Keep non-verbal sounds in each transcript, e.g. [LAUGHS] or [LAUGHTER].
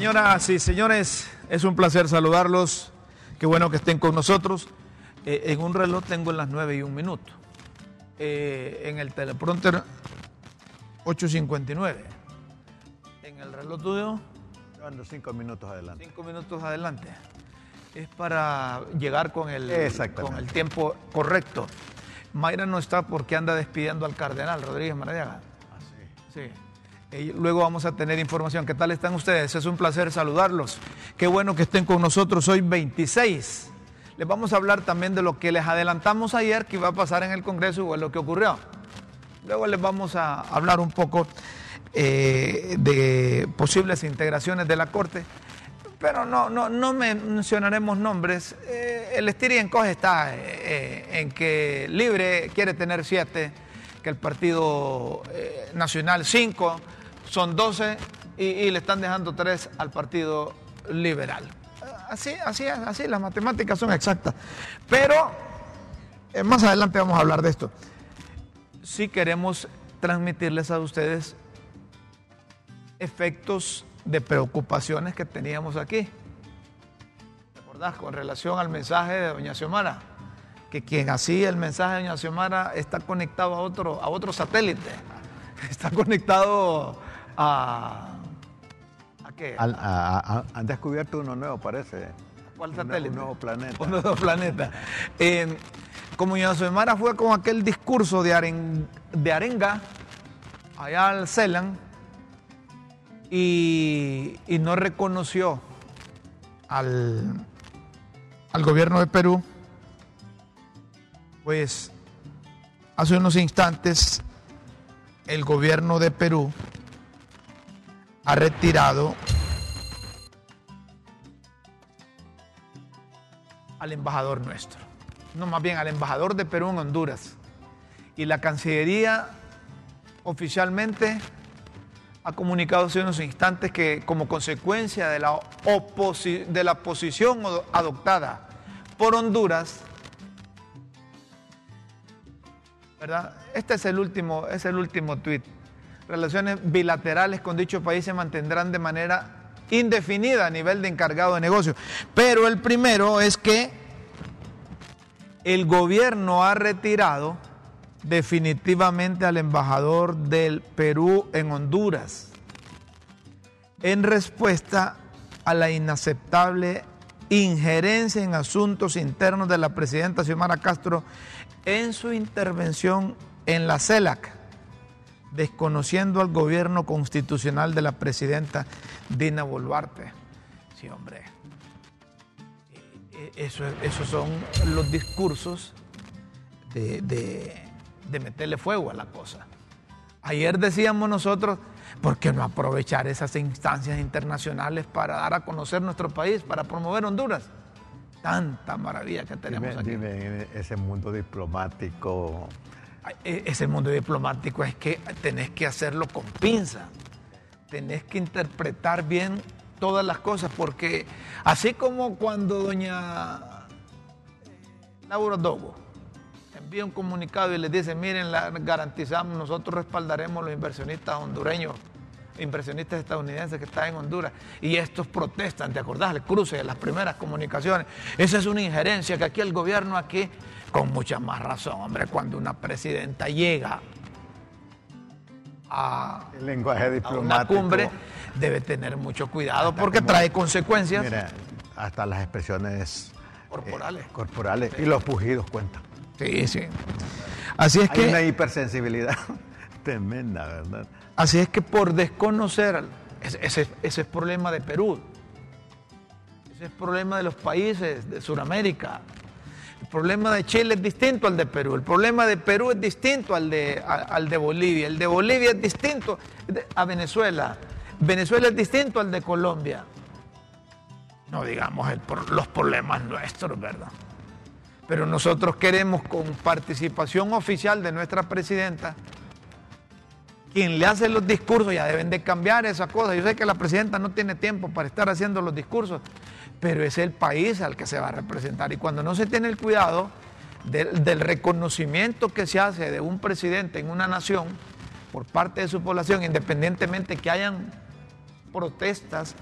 Señoras y señores, es un placer saludarlos. Qué bueno que estén con nosotros. Eh, en un reloj tengo las 9 y un minuto. Eh, en el teleprompter 8.59. En el reloj tuyo. Llevando cinco minutos adelante. Cinco minutos adelante. Es para llegar con el, con el tiempo correcto. Mayra no está porque anda despidiendo al cardenal Rodríguez Maradiaga. Ah, sí. Sí luego vamos a tener información. ¿Qué tal están ustedes? Es un placer saludarlos. Qué bueno que estén con nosotros hoy 26. Les vamos a hablar también de lo que les adelantamos ayer que iba a pasar en el Congreso o lo que ocurrió. Luego les vamos a hablar un poco eh, de posibles integraciones de la Corte. Pero no, no, no mencionaremos nombres. Eh, el estir y está eh, en que Libre quiere tener siete, que el Partido Nacional cinco son 12 y, le están dejando 3 al Partido Liberal. Así, así, así, las matemáticas son exactas. Pero eh, más adelante vamos a hablar de esto. Si queremos transmitirles a ustedes efectos de preocupaciones que teníamos aquí. ¿Te acordás? Con relación al mensaje de doña Xiomara, que quien hacía el mensaje de doña Xiomara está conectado a otro, a otro satélite, [LAUGHS] está conectado a... ¿A qué? han descubierto uno nuevo, parece. ¿Cuál satélite? Un nuevo planeta. Un nuevo planeta. [LAUGHS] eh, como Semana fue con aquel discurso de, de arenga allá al CELAN y, y no reconoció al, al gobierno de Perú, pues hace unos instantes el gobierno de Perú ha retirado al embajador nuestro, no más bien al embajador de Perú en Honduras. Y la Cancillería oficialmente ha comunicado hace unos instantes que como consecuencia de la, de la posición adoptada por Honduras, ¿verdad? Este es el último, es el último tuit relaciones bilaterales con dicho país se mantendrán de manera indefinida a nivel de encargado de negocio. Pero el primero es que el gobierno ha retirado definitivamente al embajador del Perú en Honduras en respuesta a la inaceptable injerencia en asuntos internos de la presidenta Xiomara Castro en su intervención en la CELAC desconociendo al gobierno constitucional de la presidenta Dina Boluarte. Sí, hombre. E, e, eso, esos son los discursos de, de, meterle fuego a la cosa. Ayer decíamos nosotros, ¿por qué no aprovechar esas instancias internacionales para dar a conocer nuestro país, para promover Honduras? Tanta maravilla que tenemos aquí. Dime, ese mundo diplomático ese mundo diplomático es que tenés que hacerlo con pinza, tenés que interpretar bien todas las cosas, porque así como cuando doña eh, Laura Dogo envía un comunicado y les dice, miren, la, garantizamos, nosotros respaldaremos a los inversionistas hondureños, inversionistas estadounidenses que están en Honduras, y estos protestan, ¿te acordás? El cruce de las primeras comunicaciones. Esa es una injerencia que aquí el gobierno, aquí con mucha más razón, hombre, cuando una presidenta llega a, El lenguaje diplomático. una cumbre, debe tener mucho cuidado porque trae consecuencias. Mira, hasta las expresiones corporales. Eh, corporales y los pujidos cuentan. Sí, sí. Así es Hay que. una hipersensibilidad [LAUGHS] tremenda, ¿verdad? Así es que por desconocer, ese, ese, es problema de Perú, ese es problema de los países de Sudamérica, el problema de Chile es distinto al de Perú. El problema de Perú es distinto al de, al de Bolivia. El de Bolivia es distinto a Venezuela. Venezuela es distinto al de Colombia. No digamos los problemas nuestros, ¿verdad? Pero nosotros queremos con participación oficial de nuestra presidenta, quien le hace los discursos, ya deben de cambiar esa cosa. Yo sé que la presidenta no tiene tiempo para estar haciendo los discursos, pero es el país al que se va a representar. Y cuando no se tiene el cuidado del, reconocimiento que se hace de un presidente en una nación por parte de su población, independientemente que hayan protestas,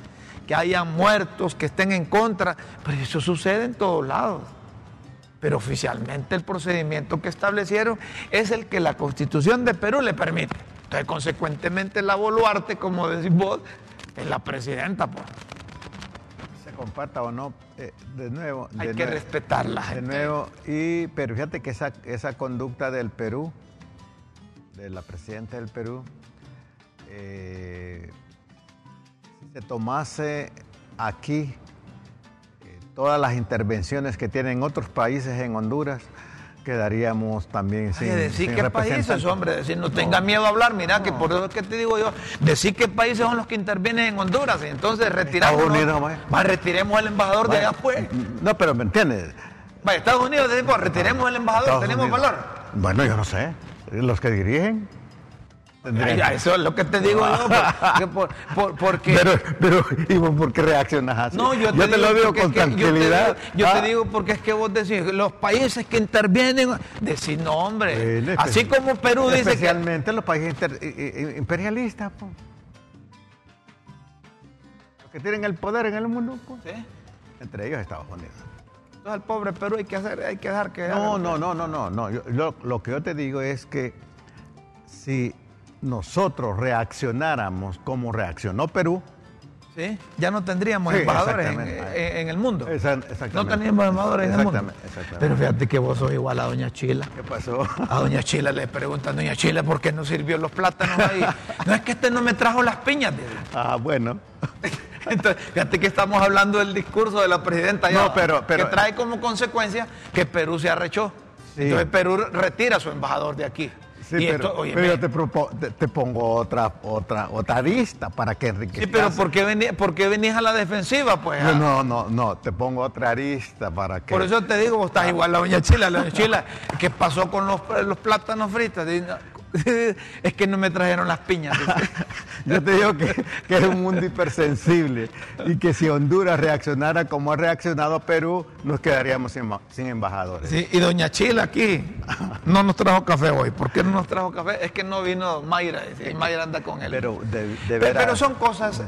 que haya muertos, que estén en contra, pero eso sucede en todos lados. Pero oficialmente el procedimiento que establecieron es el que la constitución de Perú le permite. Entonces, consecuentemente, la Boluarte, como decís vos, es la presidenta. Pues. Se comparta o no, eh, de nuevo. Hay que respetarla. De nuevo, y, pero fíjate que esa, esa conducta del Perú, de la presidenta del Perú, eh, se tomase aquí eh, todas las intervenciones que tienen otros países en Honduras, quedaríamos también sin. decir qué países, hombre, decir no tenga miedo a hablar, mira, que por eso es que te digo yo, decir qué países son los que intervienen en Honduras, y entonces retiramos. Más retiremos el embajador de allá pues. No, pero me entiendes. Estados Unidos, pues, retiremos el embajador, tenemos valor. Bueno, yo no sé. Los que dirigen eso es lo que te digo yo. [LAUGHS] porque, pero, pero, ¿y por qué reaccionas así? No, yo te, lo digo con tranquilidad. Yo, te, ah. digo porque es que vos decís, los países que intervienen, decís, no, hombre. así como Perú dice. Especialmente los países imperialistas, los que tienen el poder en el mundo, entre ellos Estados Unidos. Entonces, al pobre Perú hay que, hacer, hay que dejar que. No, no, no, no, no. no. lo que yo te digo es que si nosotros reaccionáramos como reaccionó Perú, ¿Sí? ya no tendríamos embajadores en, el mundo. no teníamos embajadores en el mundo. Pero fíjate que vos sos igual a Doña Chila. ¿Qué pasó? A Doña Chila le preguntan, Doña Chila, ¿por qué no sirvió los plátanos ahí? [LAUGHS] no es que este no me trajo las piñas. Ah, bueno. [LAUGHS] Entonces, fíjate que estamos hablando del discurso de la presidenta no, pero, que trae como consecuencia que Perú se arrechó. Entonces Perú retira a su embajador de aquí. Sí, pero, yo te, pongo otra, otra, otra vista para que enriquezcas. Sí, pero ¿por qué, venís, ¿por venís a la defensiva, pues? No, no, no, no, te pongo otra arista para que... Por eso te digo, vos estás ah. igual la doña Chila, la doña [LAUGHS] Chila, ¿qué pasó con los, los plátanos fritos? [LAUGHS] es que no me trajeron las piñas. [LAUGHS] Yo te digo que, es un mundo hipersensible y que si Honduras reaccionara como ha reaccionado Perú, nos quedaríamos sin, embajadores. y doña Chila aquí no nos trajo café hoy. ¿Por qué no nos trajo café? Es que no vino Mayra. Mayra anda con él. Pero, de, pero, son cosas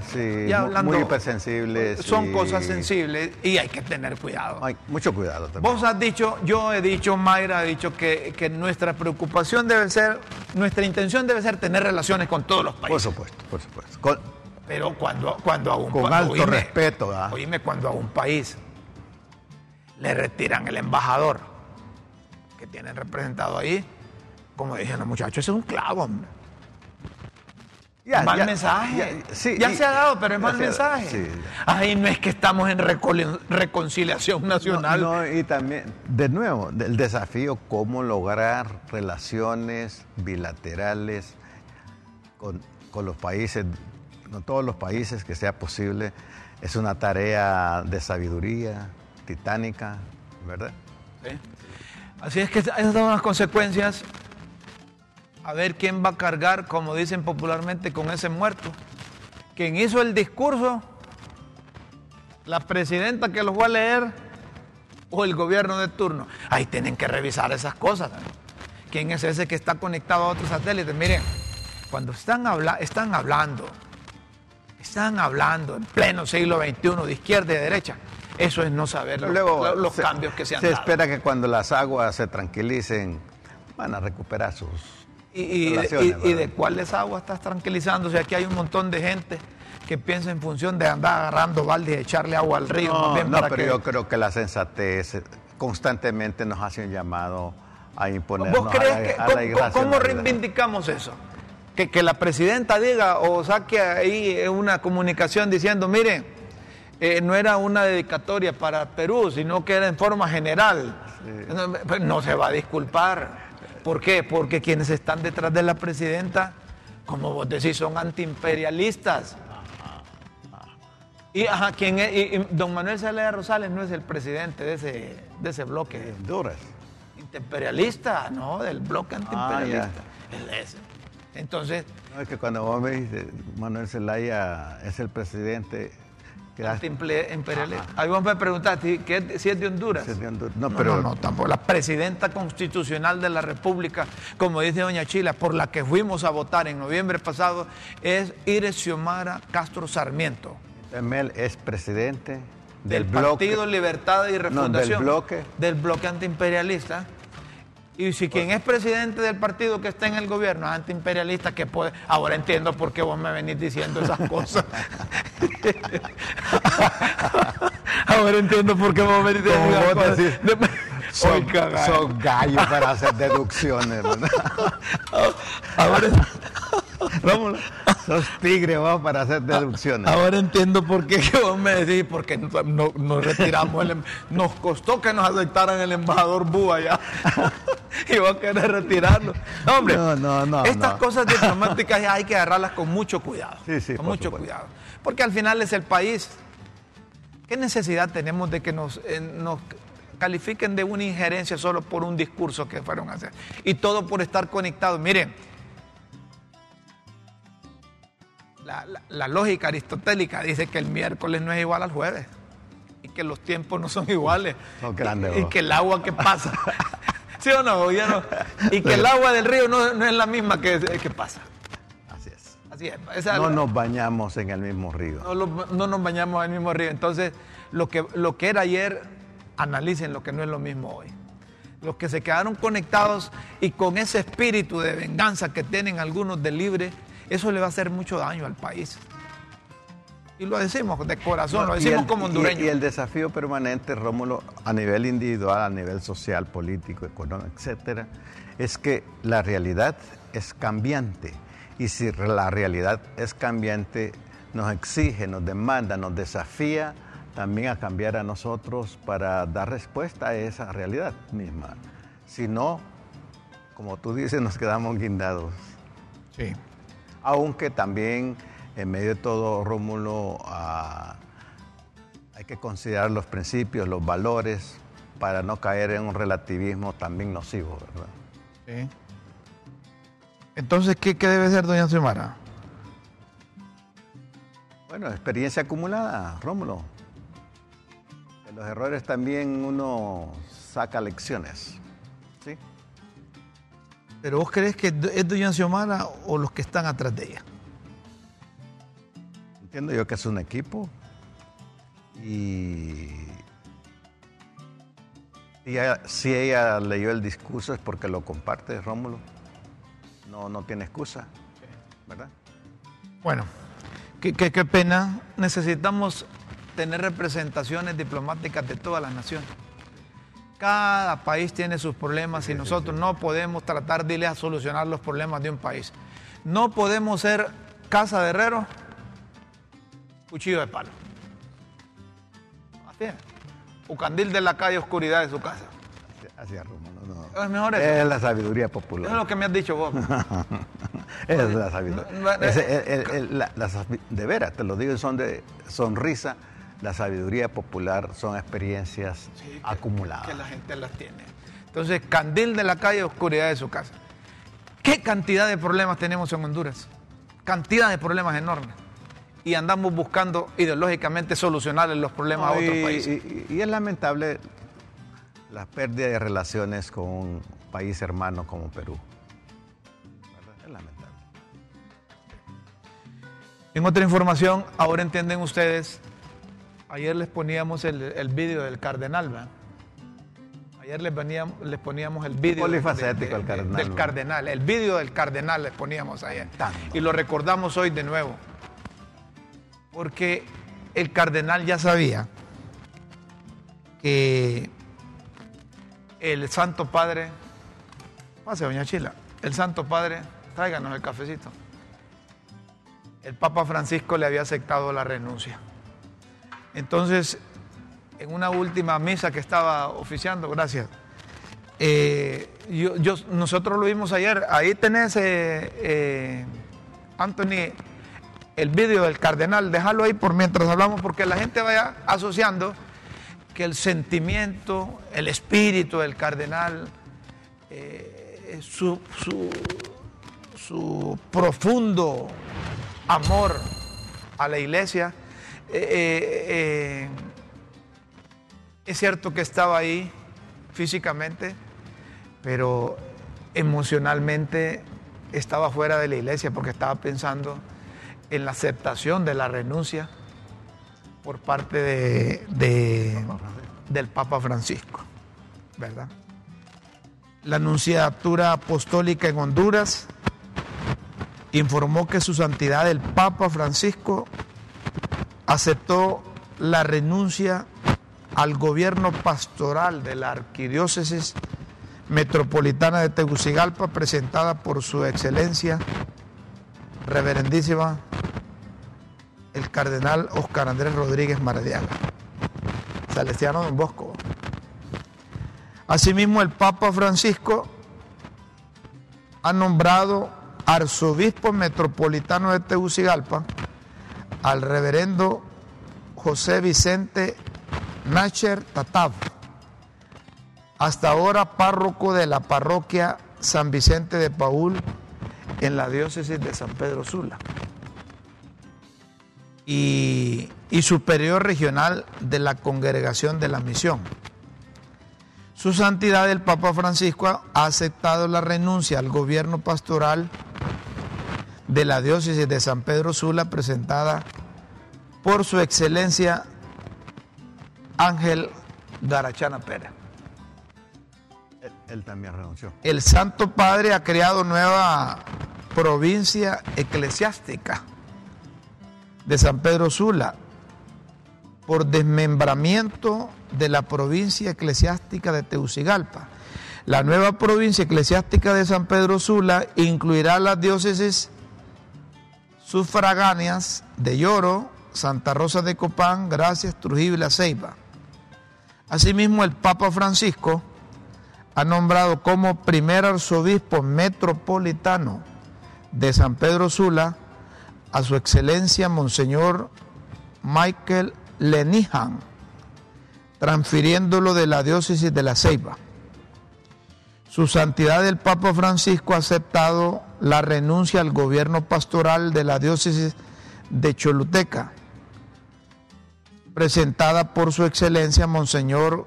muy hipersensibles. Son cosas sensibles y hay que tener cuidado. Hay mucho cuidado también. Vos has dicho, yo he dicho, Mayra ha dicho que, que nuestra preocupación debe ser nuestra intención debe ser tener relaciones con todos los países. Por supuesto, por supuesto. Pero cuando, cuando a un Con alto respeto. ¿ah? Oíme, cuando a un país le retiran el embajador que tienen representado ahí, como dicen los muchachos, ese es un clavo, hombre mal mensaje. Ya, se ha dado, pero es mal mensaje. Ahí no es que estamos en reconciliación nacional. y también, de nuevo, el desafío, cómo lograr relaciones bilaterales con, los países, con todos los países que sea posible, es una tarea de sabiduría titánica, ¿verdad? Así es que esas son las consecuencias a ver quién va a cargar, como dicen popularmente, con ese muerto. Quien hizo el discurso, la presidenta que lo fue a leer o el gobierno de turno. Ahí tienen que revisar esas cosas. ¿Quién es ese que está conectado a otros satélites? Miren, cuando están, están hablando, están hablando en pleno siglo XXI de izquierda y de derecha, eso es no saber Luego, los, cambios que se han dado. Se espera que cuando las aguas se tranquilicen, van a recuperar sus y, de cuáles aguas estás tranquilizando? Si aquí hay un montón de gente que piensa en función de andar agarrando balde y echarle agua al río. No, pero yo creo que la sensatez constantemente nos hace un llamado a imponer. ¿Vos crees que, ¿cómo, reivindicamos eso? Que, que, la presidenta diga o saque ahí una comunicación diciendo, miren, eh, no era una dedicatoria para Perú, sino que era en forma general. Pues no se va a disculpar. ¿Por qué? Porque quienes están detrás de la presidenta, como vos decís, son antiimperialistas. Y, ajá, ¿quién es? don Manuel Zelaya Rosales no es el presidente de ese, de ese bloque. Honduras. Imperialista, ¿no? Del bloque antiimperialista. Ah, Entonces. No, es que cuando vos me dices Manuel Zelaya es el presidente. Ahí vos me preguntaste si es de Honduras. No, pero... no, tampoco. La presidenta constitucional de la República, como dice doña Chila, por la que fuimos a votar en noviembre pasado, es Iris Xiomara Castro Sarmiento. Emel es presidente del, Partido Libertad y Refundación. del bloque. Del bloque antiimperialista. Y si quien es presidente del partido que está en el gobierno es antiimperialista, que puede. Ahora entiendo por qué vos me venís diciendo esas cosas. [LAUGHS] Ahora entiendo por qué vos me venís diciendo esas cosas. Son, son gallos para hacer deducciones, ¿verdad? [LAUGHS] Ahora, Rómulo, [LAUGHS] sos tigre para hacer deducciones. Ahora entiendo por qué vos me decís, porque no, nos retiramos, el, em, nos costó que nos aceptaran el embajador Bú allá. [LAUGHS] y vos querés retirarlo. No, hombre, no, no, no, estas cosas [LAUGHS] diplomáticas hay que agarrarlas con mucho cuidado. Sí, sí, con mucho cuidado. Porque al final es el país. ¿Qué necesidad tenemos de que nos, nos califiquen de una injerencia solo por un discurso que fueron a hacer? Y todo por estar conectados. Miren, la, lógica aristotélica dice que el miércoles no es igual al jueves y que los tiempos no son iguales y, que el agua que pasa, [LAUGHS] ¿sí o no? Y que el agua del río no, es la misma que, que pasa. Así es. Así es. no nos bañamos en el mismo río. No, nos bañamos en el mismo río. Entonces, lo que, lo que era ayer, analicen lo que no es lo mismo hoy. Los que se quedaron conectados y con ese espíritu de venganza que tienen algunos de libre eso le va a hacer mucho daño al país. Y lo decimos de corazón, lo decimos como hondureños. Y, el desafío permanente, Rómulo, a nivel individual, a nivel social, político, económico, etcétera, es que la realidad es cambiante. Y si la realidad es cambiante, nos exige, nos demanda, nos desafía también a cambiar a nosotros para dar respuesta a esa realidad misma. Si no, como tú dices, nos quedamos guindados. Sí aunque también en medio de todo, Rómulo, ah, hay que considerar los principios, los valores, para no caer en un relativismo también nocivo, ¿verdad? Sí. Entonces, ¿qué, debe ser, doña Xiomara? Bueno, experiencia acumulada, Rómulo. De los errores también uno saca lecciones. ¿sí? Pero vos crees que es Doña Xiomara o los que están atrás de ella? Entiendo yo que es un equipo y si ella leyó el discurso es porque lo comparte, Rómulo. No, no tiene excusa, ¿verdad? Bueno, qué, qué pena. Necesitamos tener representaciones diplomáticas de todas las naciones. Cada país tiene sus problemas y nosotros no podemos tratar de ir a solucionar los problemas de un país. No podemos ser casa de herrero, cuchillo de palo. Así es. O candil de la calle, oscuridad de su casa. Así es, No. Es mejor eso. Es la sabiduría popular. es lo que me has dicho vos. [LAUGHS] es la sabiduría. de veras, te lo digo, son de sonrisa la sabiduría popular son experiencias acumuladas. Que la gente las tiene. Entonces, candil de la calle, oscuridad de su casa. ¿Qué cantidad de problemas tenemos en Honduras? Cantidad de problemas enormes. Y andamos buscando ideológicamente solucionar los problemas a otros países. Y, es lamentable la pérdida de relaciones con un país hermano como Perú. Es lamentable. En otra información, ahora entienden ustedes Ayer les poníamos el, el vídeo del cardenal, ¿verdad? Ayer les, les poníamos el vídeo cardenal. Del cardenal, el vídeo del cardenal les poníamos ayer. Y lo recordamos hoy de nuevo. Porque el cardenal ya sabía que el Santo Padre, pase doña Chila, el Santo Padre, tráiganos el cafecito. El Papa Francisco le había aceptado la renuncia. Entonces, en una última misa que estaba oficiando, gracias. Eh, yo, nosotros lo vimos ayer, ahí tenés, eh, eh, Anthony, el vídeo del cardenal, déjalo ahí por mientras hablamos, porque la gente vaya asociando que el sentimiento, el espíritu del cardenal, su, su profundo amor a la iglesia, eh, eh, eh, es cierto que estaba ahí físicamente, pero emocionalmente estaba fuera de la iglesia porque estaba pensando en la aceptación de la renuncia por parte de, de- del Papa Francisco, ¿verdad? La Anunciatura Apostólica en Honduras informó que su santidad el Papa Francisco aceptó la renuncia al gobierno pastoral de la Arquidiócesis Metropolitana de Tegucigalpa presentada por su excelencia reverendísima el cardenal Oscar Andrés Rodríguez Maradiaga, Salesiano Don Bosco. Asimismo, el Papa Francisco ha nombrado arzobispo metropolitano de Tegucigalpa al reverendo José Vicente Nacher Tatab, hasta ahora párroco de la parroquia San Vicente de Paul en la diócesis de San Pedro Sula y, superior regional de la congregación de la misión. Su santidad el Papa Francisco ha aceptado la renuncia al gobierno pastoral de la diócesis de San Pedro Sula presentada por su excelencia Ángel Garachana Pérez. Él, también renunció. El Santo Padre ha creado nueva provincia eclesiástica de San Pedro Sula por desmembramiento de la provincia eclesiástica de Teucigalpa. La nueva provincia eclesiástica de San Pedro Sula incluirá las diócesis sufragáneas de Lloro, Santa Rosa de Copán, Gracias, Trujillo y La Ceiba. Asimismo, el Papa Francisco ha nombrado como primer arzobispo metropolitano de San Pedro Sula a su excelencia Monseñor Michael Lenihan, transfiriéndolo de la diócesis de La Ceiba. Su santidad el Papa Francisco ha aceptado la renuncia al gobierno pastoral de la diócesis de Choluteca, presentada por su excelencia Monseñor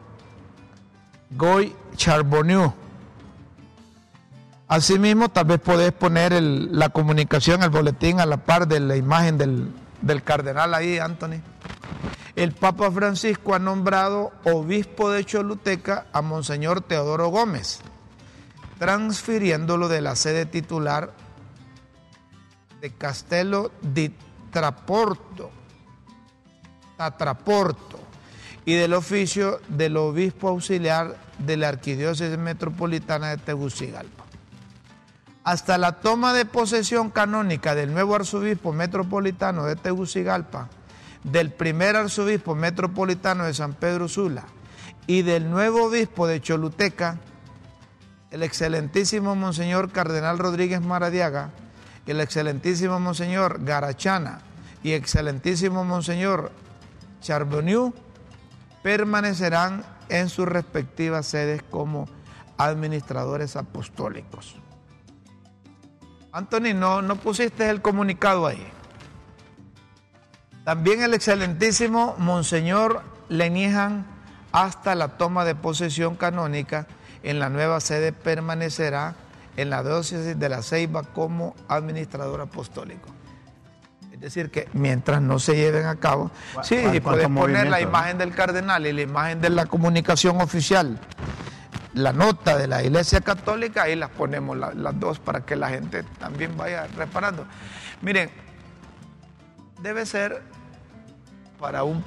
Goy Charbonneau. Asimismo, tal vez podés poner la comunicación, el boletín a la par de la imagen del, del cardenal ahí, Anthony. El Papa Francisco ha nombrado obispo de Choluteca a Monseñor Teodoro Gómez, transfiriéndolo de la sede titular de Castelo di Traporto, Tatraporto, y del oficio del obispo auxiliar de la Arquidiócesis Metropolitana de Tegucigalpa. Hasta la toma de posesión canónica del nuevo arzobispo metropolitano de Tegucigalpa, del primer arzobispo metropolitano de San Pedro Sula y del nuevo obispo de Choluteca, el excelentísimo Monseñor Cardenal Rodríguez Maradiaga, el excelentísimo Monseñor Garachana y excelentísimo Monseñor Charbonneau permanecerán en sus respectivas sedes como administradores apostólicos. Anthony, no, no pusiste el comunicado ahí. También el excelentísimo Monseñor Leniehan, hasta la toma de posesión canónica en la nueva sede, permanecerá en la diócesis de la Ceiba como administrador apostólico. Es decir, que mientras no se lleven a cabo, ¿Cuál- sí, y puedes poner la imagen del cardenal y la imagen de la comunicación oficial, la nota de la Iglesia Católica, ahí las ponemos la- las dos para que la gente también vaya reparando. Miren, debe ser para un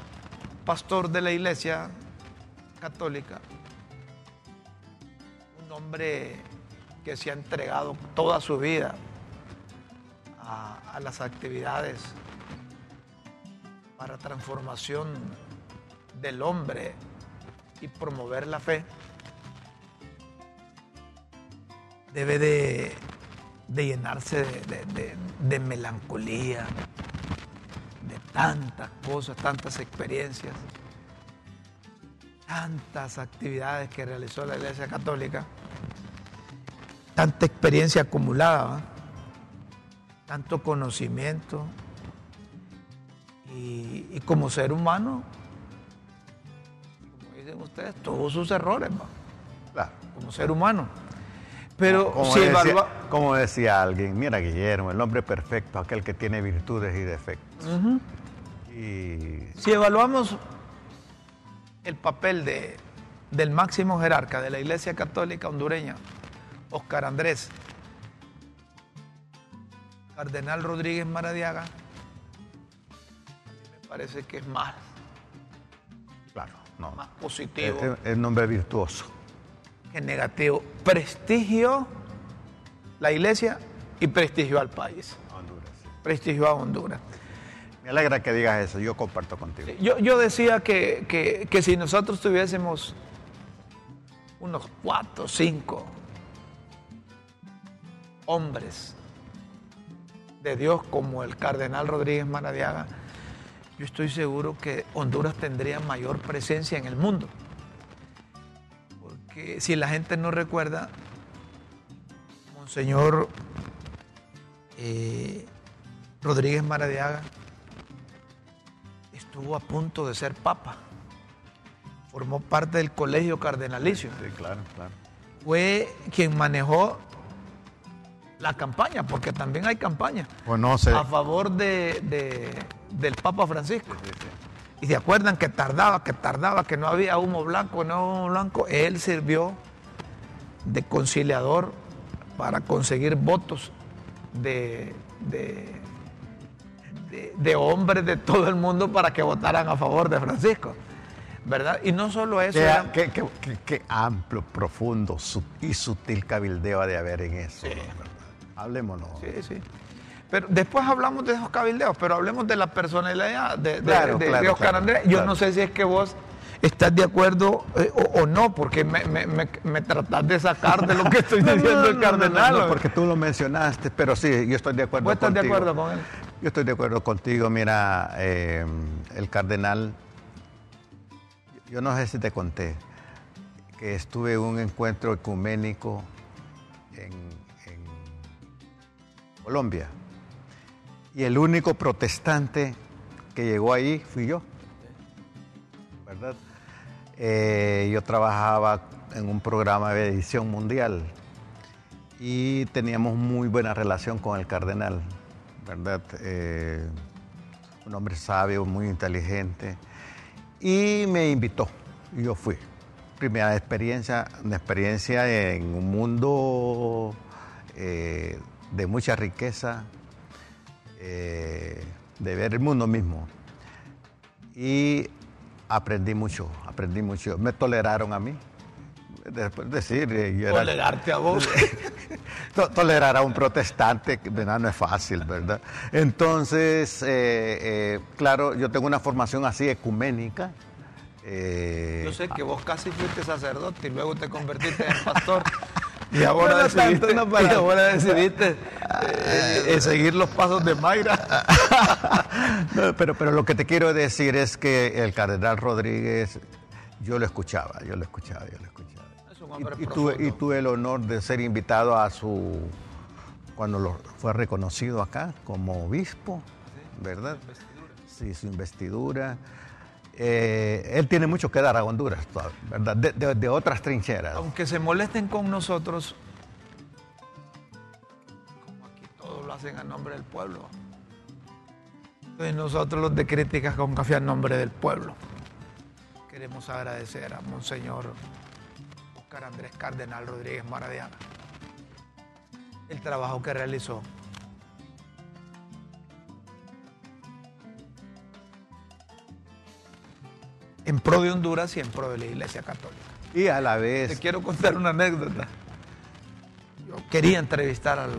pastor de la Iglesia Católica un hombre que se ha entregado toda su vida a, a las actividades para transformación del hombre y promover la fe, debe de, llenarse de, melancolía, de tantas cosas, tantas experiencias, tantas actividades que realizó la Iglesia Católica, tanta experiencia acumulada. Tanto conocimiento y, y como ser humano, como dicen ustedes, todos sus errores. Claro. como ser humano. Pero Como si decía, como decía alguien, mira Guillermo, el hombre perfecto, aquel que tiene virtudes y defectos. Y Si evaluamos el papel de, del máximo jerarca de la Iglesia Católica hondureña, Oscar Andrés, Cardenal Rodríguez Maradiaga, a mí me parece que es más, claro, no. más Es, positivo es- es un hombre virtuoso. que negativo. Prestigio la Iglesia y prestigio al país, Honduras, sí. prestigio a Honduras. Me alegra que digas eso, yo comparto contigo. Yo, yo decía que, que- que si nosotros tuviésemos unos cuatro, cinco hombres de Dios como el cardenal Rodríguez Maradiaga, yo estoy seguro que Honduras tendría mayor presencia en el mundo. Porque si la gente no recuerda, Monseñor eh, Rodríguez Maradiaga estuvo a punto de ser papa. Formó parte del colegio cardenalicio. Sí, claro, claro. Fue quien manejó la campaña, porque también hay campaña Conoce. a favor de, de- del Papa Francisco. Sí, sí. Y se acuerdan que tardaba, que tardaba, que no había humo blanco, no humo blanco. Él sirvió de conciliador para conseguir votos de, de, de- de hombres de todo el mundo para que votaran a favor de Francisco. ¿Verdad? Y no solo eso. Qué, amplio, profundo y sutil cabildeo ha de haber en eso. Hablémonos. Sí, sí. Pero después hablamos de esos cabildeos, pero hablemos de la personalidad de, de- Claro, de- claro, de Oscar claro, Andrés. Yo no sé si es que vos estás de acuerdo eh, o, o no, porque me, me, me, me tratás de sacar de lo que estoy [LAUGHS] no, diciendo no, el cardenal. no, porque tú lo mencionaste, pero sí, yo estoy de acuerdo ¿Vos estás de contigo. acuerdo con él? Yo estoy de acuerdo contigo. Mira, eh, el cardenal, yo no sé si te conté, que estuve en un encuentro ecuménico Colombia. Y el único protestante que llegó ahí fui yo. ¿Verdad? Eh, yo trabajaba en un programa de edición mundial y teníamos muy buena relación con el cardenal, ¿verdad? Eh, un hombre sabio, muy inteligente, y me invitó, y yo fui. Primera experiencia, una experiencia en un mundo eh, de mucha riqueza, eh, de ver el mundo mismo. Y aprendí mucho, aprendí mucho. Me toleraron a mí. Después decir, eh, yo era- Tolerarte a vos. [LAUGHS] To- Tolerar a un protestante, ¿verdad? No es fácil, ¿verdad? Entonces, eh, eh, claro, yo tengo una formación así ecuménica. eh, Yo sé que vos casi fuiste sacerdote y luego te convertiste en pastor. [LAUGHS] Y ahora decidiste, tanto, no para- y ahora decidiste eh, eh, seguir los pasos de Mayra. [LAUGHS] no, pero, pero lo que te quiero decir es que el cardenal Rodríguez, yo lo escuchaba, yo lo escuchaba, yo lo escuchaba. Es un hombre Y, y tuve, y tuve el honor de ser invitado a su, cuando lo, fue reconocido acá como obispo, ¿verdad? Sí, su investidura. Eh, él tiene mucho que dar a Honduras, ¿verdad? De, otras trincheras. Aunque se molesten con nosotros, como aquí todos lo hacen a nombre del pueblo. Nosotros los de críticas con café a nombre del pueblo. Queremos agradecer a Monseñor Oscar Andrés Cardenal Rodríguez Maradiaga el trabajo que realizó. En pro de Honduras y en pro de la Iglesia Católica. Y a la Te vez, quiero contar una anécdota. Yo quería entrevistar al,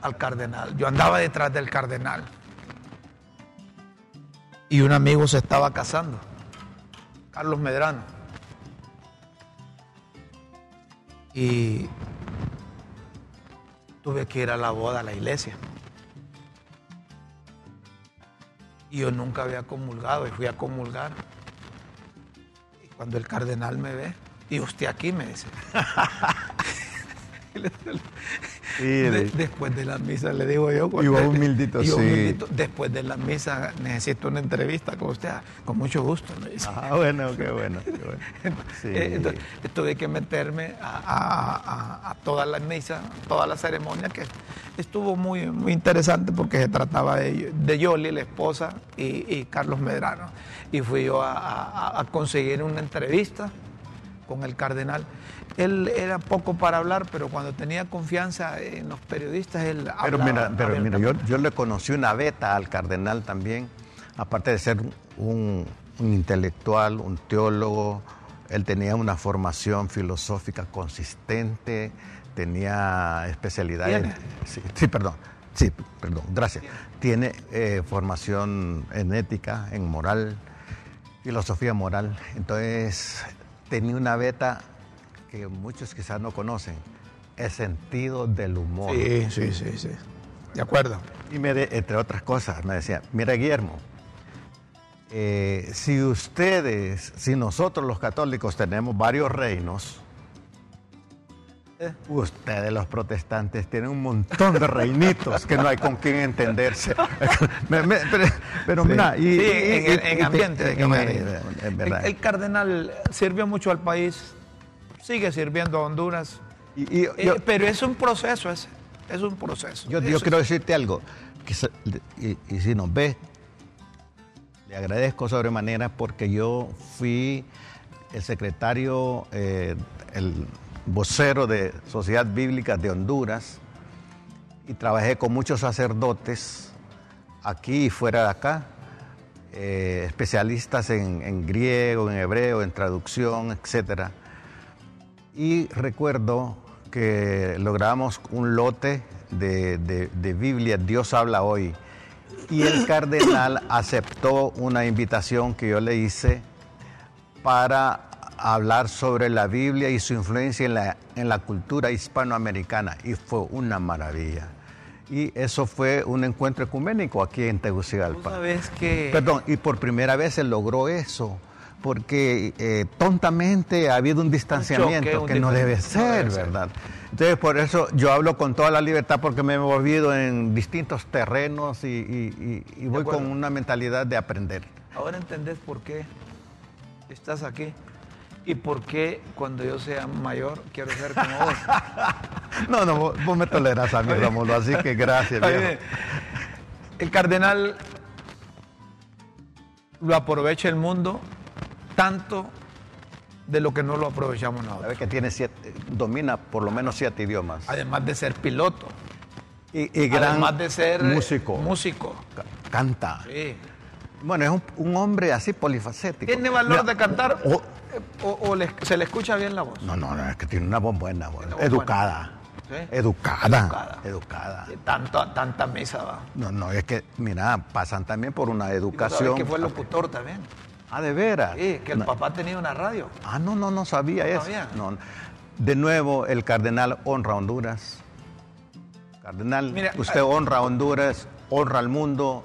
al cardenal. Yo andaba detrás del cardenal. Y un amigo se estaba casando. Carlos Medrano. Y tuve que ir a la boda a la iglesia. Y yo nunca había comulgado y fui a comulgar. Cuando el cardenal me ve, y usted aquí me dice. [LAUGHS] después de la misa, le digo yo. Y vos humildito, sí. después de la misa necesito una entrevista con usted, con mucho gusto. Ah, bueno, qué bueno. [LAUGHS] Eh, tuve que meterme a, toda la misa, toda la ceremonia, que estuvo muy, muy interesante porque se trataba de, de Yoli, la esposa, y, Carlos Medrano. Y fui yo a conseguir una entrevista con el cardenal él era poco para hablar, pero cuando tenía confianza en los periodistas, él Pero mira, pero mira yo, le conocí una beta al cardenal también, aparte de ser un, intelectual, un teólogo, él tenía una formación filosófica consistente, tenía especialidades. Sí, perdón. Sí, perdón, gracias. Tiene eh, formación en ética, en moral, filosofía moral. Entonces, tenía una beta que muchos quizás no conocen, el sentido del humor. Sí, sí, sí, sí. De acuerdo. Y me entre otras cosas, me decía, mira Guillermo, eh, si ustedes, si nosotros los católicos tenemos varios reinos. Ustedes los protestantes tienen un montón de reinitos que no hay con quién entenderse. [LAUGHS] pero, mira, y, en, ambiente. el, cardenal sirvió mucho al país sigue sirviendo a Honduras. Eh, pero es un proceso, es, es un proceso. Yo, quiero decirte algo, y, si nos ve, le agradezco sobremanera porque yo fui el secretario, eh, el vocero de Sociedad Bíblica de Honduras y trabajé con muchos sacerdotes aquí y fuera de acá, eh, especialistas en, en, griego, en hebreo, en traducción, etcétera. Y recuerdo que logramos un lote de, de, Biblia, Dios habla hoy, y el [COUGHS] cardenal aceptó una invitación que yo le hice para hablar sobre la Biblia y su influencia en la, en la cultura hispanoamericana, y fue una maravilla. Y eso fue un encuentro ecuménico aquí en Tegucigalpa. ¿Sabes que... Perdón, y por primera vez se logró eso porque eh, tontamente ha habido un distanciamiento que no debe ser, ¿verdad? Entonces, por eso yo hablo con toda la libertad porque me he movido en distintos terrenos y, voy con una mentalidad de aprender. Ahora entendés por qué estás aquí y por qué cuando yo sea mayor quiero ser como vos. [LAUGHS] no, no, vos, me toleras a mí, Romulo, así que gracias. El cardenal lo aprovecha el mundo tanto de lo que no lo aprovechamos nosotros. Sabes que tiene siete, domina por lo menos siete idiomas. Además de ser piloto. Y, gran Además de ser músico. músico. Canta. Sí. Bueno, es un, hombre así polifacético. ¿Tiene valor de cantar o, se le escucha bien la voz? No, no, no, es que tiene una voz buena, educada. Educada. Educada. Tanto, tanta mesa va. No, no, es que, mira, pasan también por una educación. que fue locutor también. Ah, de veras. Sí, que el papá tenía una radio. Ah, no, no, no sabía eso. No. De nuevo, el cardenal honra a Honduras. Cardenal, usted honra a Honduras, honra al mundo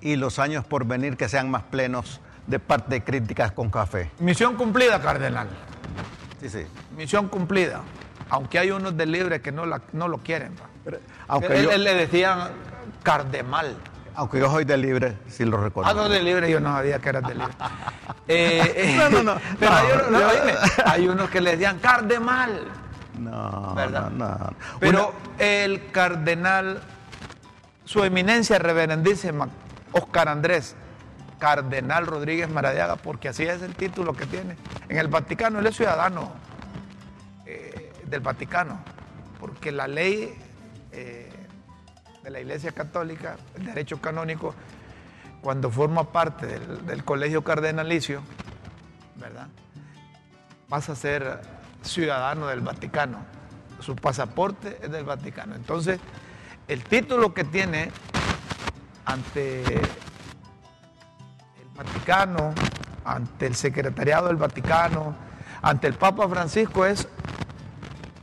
y los años por venir que sean más plenos de parte de críticas con café. Misión cumplida, cardenal. Sí, sí. Misión cumplida. Aunque hay unos del libre que no, no lo quieren. aunque él, le decían cardemal. Aunque yo soy de libre, sí lo recuerdo. Ah, no, de libre, yo no sabía que eras de libre. [LAUGHS] Eh, eh, no, no, no. Pero hay, unos, que le decían cardenal. No, ¿verdad? no, no. Pero el cardenal, su eminencia reverendísima, Oscar Andrés, Cardenal Rodríguez Maradiaga, porque así es el título que tiene. En el Vaticano, él es ciudadano eh, del Vaticano, porque la ley de la Iglesia Católica, el derecho canónico, cuando forma parte del, colegio cardenalicio, ¿verdad? Pasa a ser ciudadano del Vaticano. Su pasaporte es del Vaticano. Entonces, el título que tiene ante Vaticano, ante el secretariado del Vaticano, ante el Papa Francisco es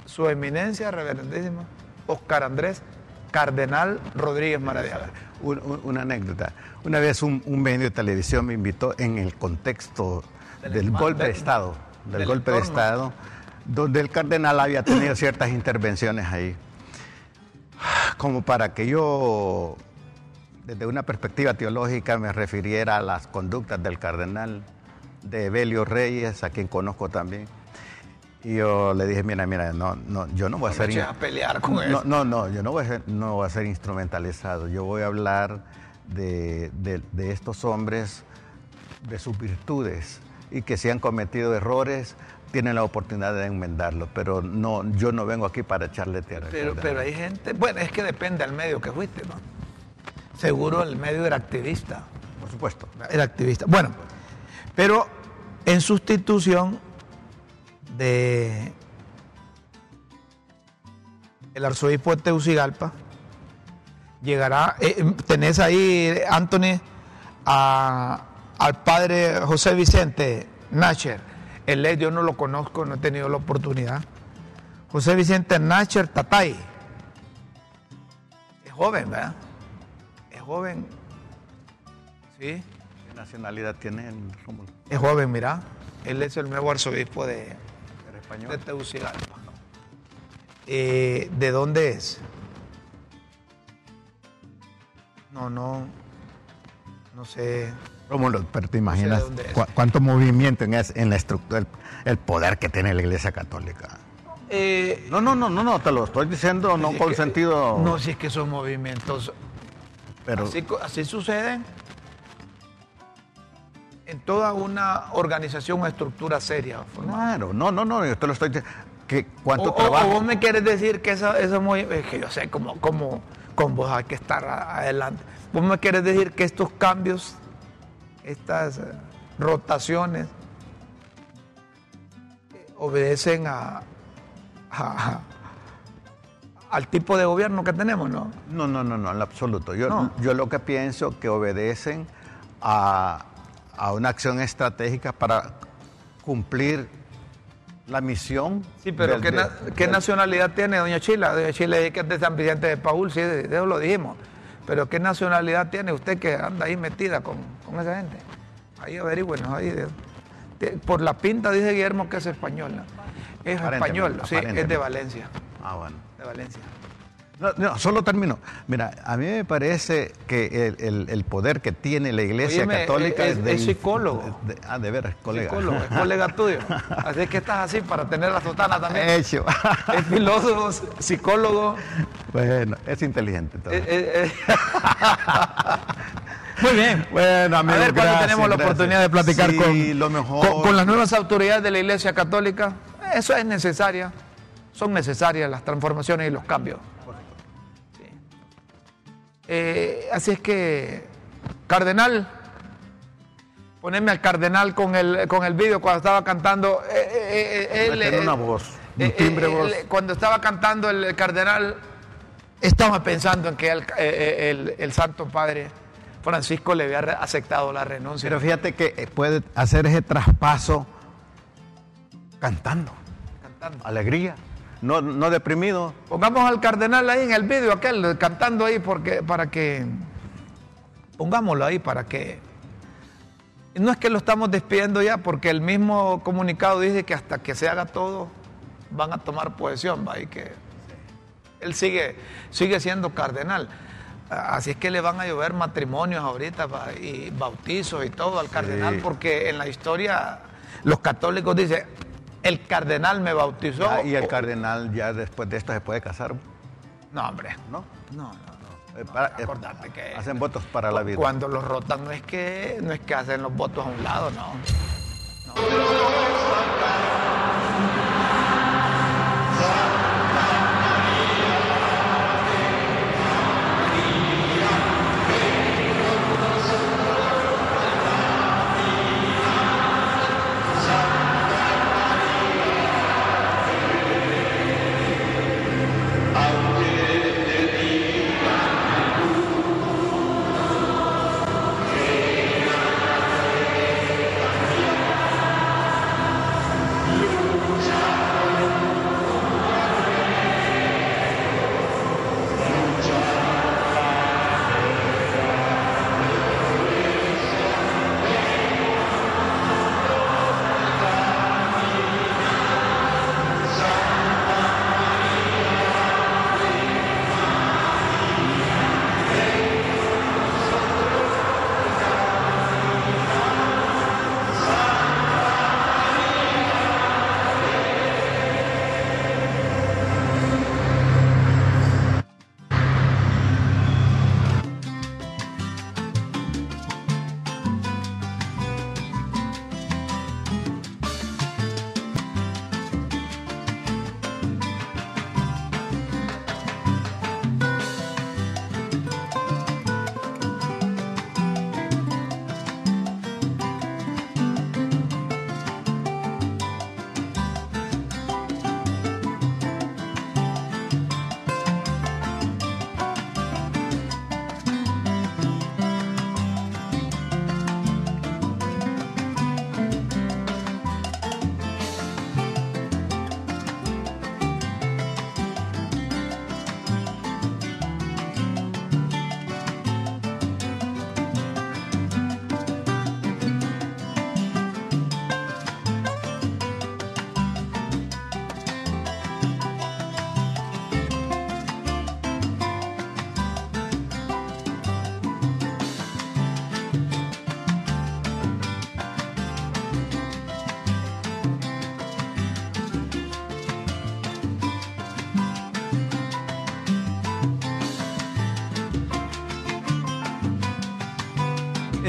su eminencia reverendísima, Oscar Andrés Cardenal Rodríguez Maradiaga. una anécdota. Una vez un, medio de televisión me invitó en el contexto del, golpe de Estado, del, golpe de Estado, donde el cardenal había tenido ciertas intervenciones ahí. como para que yo, desde una perspectiva teológica, me refiriera a las conductas del cardenal de Evelio Reyes, a quien conozco también. Y yo le dije, mira, mira, no, no, yo no voy a ser... a pelear con no, eso. No, no, yo no voy, a ser, no voy a ser instrumentalizado. Yo voy a hablar de, de, de estos hombres, de sus virtudes, y que si han cometido errores, tienen la oportunidad de enmendarlo, pero no, yo no vengo aquí para echarle tierra. Pero, pero hay gente, bueno, es que depende del medio que fuiste, ¿no? Seguro el medio era activista. Por supuesto. Era activista. Bueno, pero en sustitución de el arzobispo de Teucigalpa, llegará, eh, tenés ahí, Anthony, a, al padre José Vicente Nacher. El ley yo no lo conozco, no he tenido la oportunidad. José Vicente Nacher Tatay. Es joven, ¿verdad? Joven. ¿Sí? ¿Qué nacionalidad tiene el Rómulo? Es joven, mira. Él es el nuevo arzobispo de, ¿Era español? de Tegucigalpa. Eh, ¿De dónde es? No, no. No sé. Rómulo, pero te imaginas cu- cuánto movimiento en, es- en la estructura, el, el poder que tiene la Iglesia Católica. Eh, No, no, no, no, no, te lo estoy diciendo no si es con que- sentido, No, si es que son movimientos. Pero Así, así suceden en toda una organización o estructura seria. claro, no, no, no, yo te lo estoy diciendo. Que ¿Cuánto o- trabajo? o vos me quieres decir que esa, esa muy- es que yo sé cómo, cómo con vos hay que estar adelante. Vos me quieres decir que estos cambios, estas eh, rotaciones, eh, obedecen a, a- al tipo de gobierno que tenemos, ¿no? No, no, no, no, en absoluto. Yo, No. yo lo que pienso que obedecen a, a una acción estratégica para cumplir la misión. Sí, pero del- ¿qué, na- del- qué del- nacionalidad tiene doña Chila? Doña Chila es que es de San Vicente de Paul, sí, de, de eso lo dijimos. Pero ¿qué nacionalidad tiene usted que anda ahí metida con, con esa gente? Ahí averígüenos, ahí. de- de- por la pinta dice Guillermo que es español. ¿no? Es español, sí, es de. Valencia. Ah, bueno. De Valencia. No, no, solo termino. Mira, a mí me parece que el, el- el poder que tiene la Iglesia Católica es- de es psicólogo. de- de- ah, de veras, colega. Psicólogo, es colega [LAUGHS] tuyo. Así es que estás así para tener la sotana también. Hecho. Es filósofo, psicólogo. bueno, es inteligente todo. eh, eh, eh. [LAUGHS] Muy bien. Bueno, A amigo, ver cuándo gracias, tenemos la oportunidad de platicar Sí, con, lo mejor. con, con las nuevas autoridades de la Iglesia Católica. Eso es necesaria. Son necesarias las transformaciones y los cambios. Sí. Eh, así es que, Cardenal, poneme al Cardenal con el, con el vídeo cuando estaba cantando. eh, eh, eh, él, eh, una voz, un timbre voz. él, cuando estaba cantando el Cardenal, estaba pensando en que el, el- el Santo Padre Francisco le había aceptado la renuncia. Pero fíjate que puede hacer ese traspaso cantando. cantando. Alegría. No, no deprimido. Pongamos al cardenal ahí en el vídeo aquel cantando ahí porque para que pongámoslo ahí para que no es que lo estamos despidiendo ya porque el mismo comunicado dice que hasta que se haga todo van a tomar posesión, va y que él sigue sigue siendo cardenal. Así es que le van a llover matrimonios ahorita va, y bautizos y todo al cardenal porque en la historia los católicos dicen el cardenal me bautizó Ya, y el o- cardenal ya después de esto se puede casar, no, hombre. ¿no? No, no, no. Eh, para- eh, acordate que hacen votos para la vida. Cuando los rotan no es que no es que hacen los votos a un lado, no.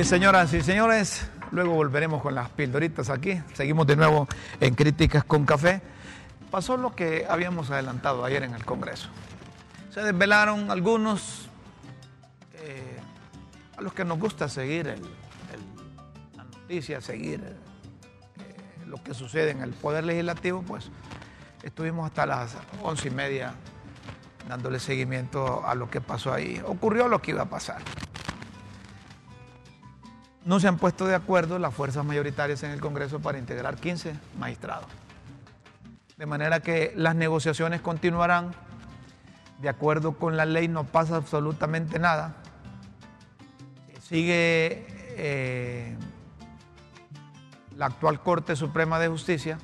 Eh, señoras y señores, luego volveremos con las pildoritas aquí. Seguimos de nuevo en Críticas con Café. Pasó lo que habíamos adelantado ayer en el Congreso. Se desvelaron algunos eh, a los que nos gusta seguir el, la noticia, seguir eh, lo que sucede en el Poder Legislativo, pues estuvimos hasta las once y media dándole seguimiento a lo que pasó ahí. Ocurrió lo que iba a pasar no se han puesto de acuerdo las fuerzas mayoritarias en el Congreso para integrar 15 magistrados. De manera que las negociaciones continuarán. De acuerdo con la ley no pasa absolutamente nada. Sigue eh, la actual Corte Suprema de Justicia.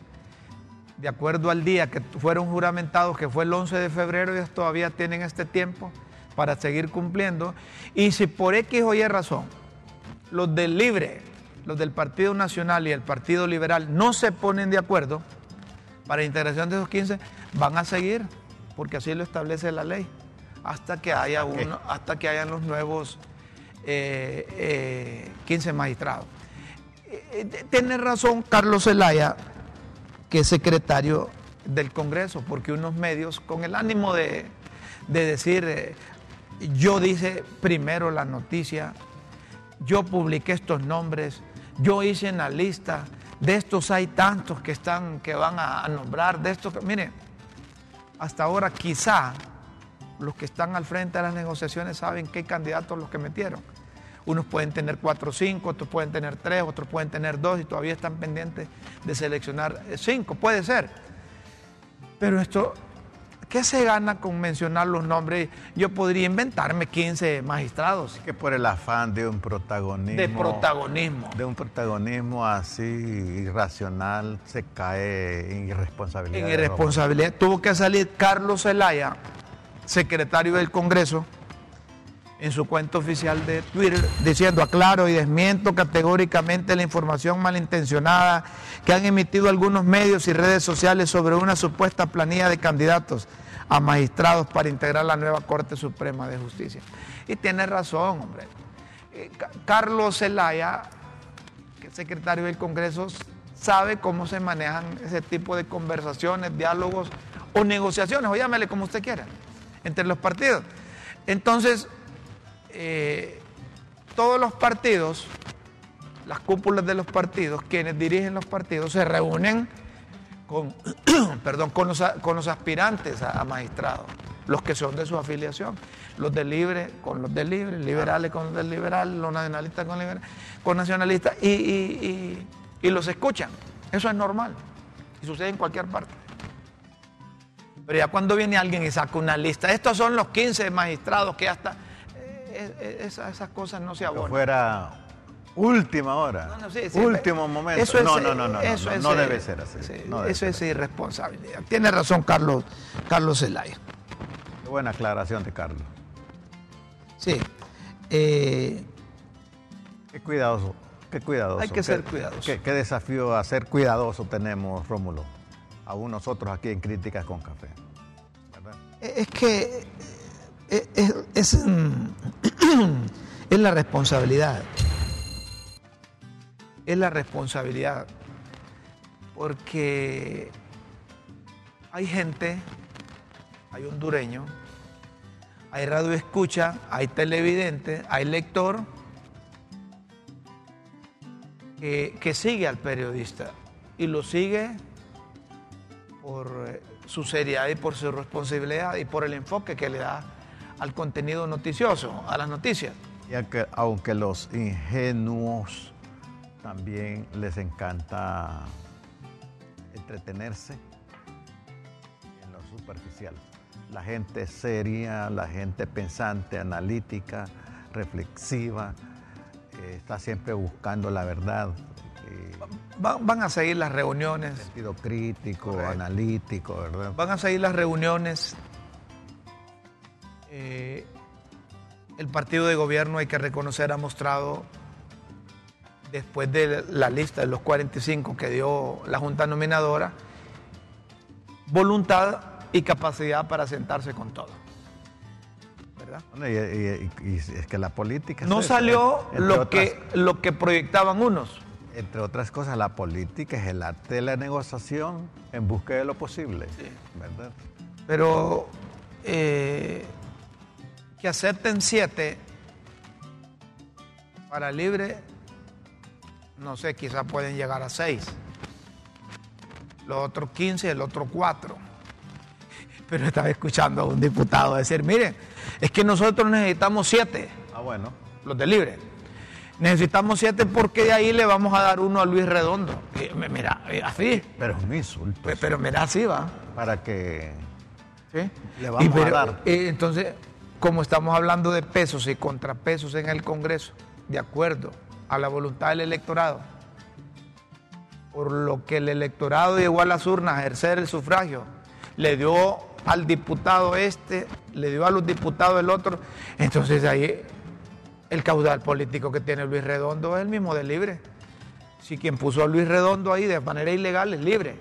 De acuerdo al día que fueron juramentados, que fue el 11 de febrero, ellos todavía tienen este tiempo para seguir cumpliendo. Y si por X o Y razón los del Libre, los del Partido Nacional y el Partido Liberal no se ponen de acuerdo para la integración de esos 15, van a seguir, porque así lo establece la ley, hasta que haya uno, hasta que hayan los nuevos eh, eh, 15 magistrados. Eh, tiene razón Carlos Zelaya, que es secretario del Congreso, porque unos medios, con el ánimo de, de decir, eh, yo dice primero la noticia, yo publiqué estos nombres, yo hice una lista, de estos hay tantos que están, que van a, nombrar, de estos, mire, hasta ahora quizá los que están al frente de las negociaciones saben qué candidatos los que metieron. Unos pueden tener cuatro o cinco, otros pueden tener tres, otros pueden tener dos y todavía están pendientes de seleccionar cinco, puede ser. Pero esto ¿Qué se gana con mencionar los nombres? Yo podría inventarme 15 magistrados. Que por el afán de un protagonismo. De protagonismo. De un protagonismo así irracional se cae en irresponsabilidad. En irresponsabilidad. Tuvo que salir Carlos Zelaya, secretario del Congreso, en su cuenta oficial de Twitter diciendo aclaro y desmiento categóricamente la información malintencionada que han emitido algunos medios y redes sociales sobre una supuesta planilla de candidatos a magistrados para integrar la nueva Corte Suprema de Justicia. Y tiene razón, hombre. Eh, Carlos Zelaya, que secretario del Congreso, sabe cómo se manejan ese tipo de conversaciones, diálogos o negociaciones, o llámele como usted quiera, entre los partidos. Entonces, eh, todos los partidos, las cúpulas de los partidos, quienes dirigen los partidos, se reúnen con, [CLEARS THROAT] perdón, con, los, aspirantes a, magistrados, los que son de su afiliación, los del libre con los del libre, liberales con los del liberal, los nacionalistas con, liberal, con nacionalistas, y, y, y los escuchan. Eso es normal y sucede en cualquier parte. Pero ya cuando viene alguien y saca una lista, estos son los 15 magistrados que hasta esas, cosas no se abonan. fuera última hora, último momento. Eso no, no, no, no, eso no, debe ser así. eso es irresponsabilidad. Tiene razón Carlos, Carlos Zelaya. Qué buena aclaración de Carlos. Sí. Eh, qué cuidadoso, qué cuidadoso. Hay que ser cuidadoso. Qué, qué, desafío a ser cuidadoso tenemos, Rómulo, aún nosotros aquí en Críticas con Café. Es que es, mm, [CLEARS THROAT] es, la responsabilidad. Es la responsabilidad. Porque hay gente, hay hondureño, hay radio escucha, hay televidente, hay lector que, que sigue al periodista y lo sigue por eh, su seriedad y por su responsabilidad y por el enfoque que le da al contenido noticioso, a las noticias. Y que, aunque los ingenuos también les encanta entretenerse en lo superficial. La gente seria, la gente pensante, analítica, reflexiva, eh, está siempre buscando la verdad. Eh, van, a seguir las reuniones. Sentido crítico, analítico, ¿verdad? Van a seguir las reuniones eh, el partido de gobierno, hay que reconocer, ha mostrado, después de la lista de los 45 que dio la Junta Nominadora, voluntad y capacidad para sentarse con todo. ¿verdad? Y, es que la política... No salió lo, que, lo que proyectaban unos. Entre otras cosas, la política es el arte de la negociación en busca de lo posible, ¿verdad? Pero eh, que acepten siete para libre, no sé, quizás pueden llegar a seis. Los otros 15, el otro cuatro. [LAUGHS] Pero estaba escuchando a un diputado decir, miren, es que nosotros necesitamos siete. Ah, bueno. Los de libre. Necesitamos siete porque de ahí le vamos a dar uno a Luis Redondo. mira, eh, así. Pero es un insulto. Pero, pero mira, así va. Para que ¿Sí? le vamos a dar. Eh, entonces, como estamos hablando de pesos y contrapesos en el Congreso, de acuerdo a la voluntad del electorado, por lo que el electorado llegó a las urnas a ejercer el sufragio, le dio al diputado este, le dio a los diputados el otro, entonces ahí el caudal político que tiene Luis Redondo es el mismo de libre. Si quien puso a Luis Redondo ahí de manera ilegal es libre.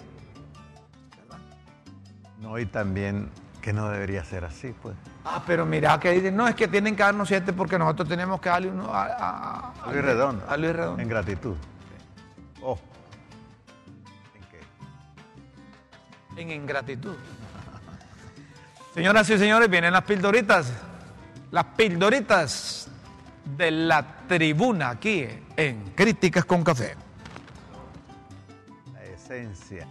No, y también que no debería ser así, pues. Ah, pero mira que dicen, no, es que tienen que darnos siete porque nosotros tenemos que darle uno a, Luis Redondo. A Luis Redondo. En gratitud. Oh. ¿En qué? En ingratitud. Señoras y señores, vienen las pildoritas. Las pildoritas de la tribuna aquí en Críticas con Café. La esencia.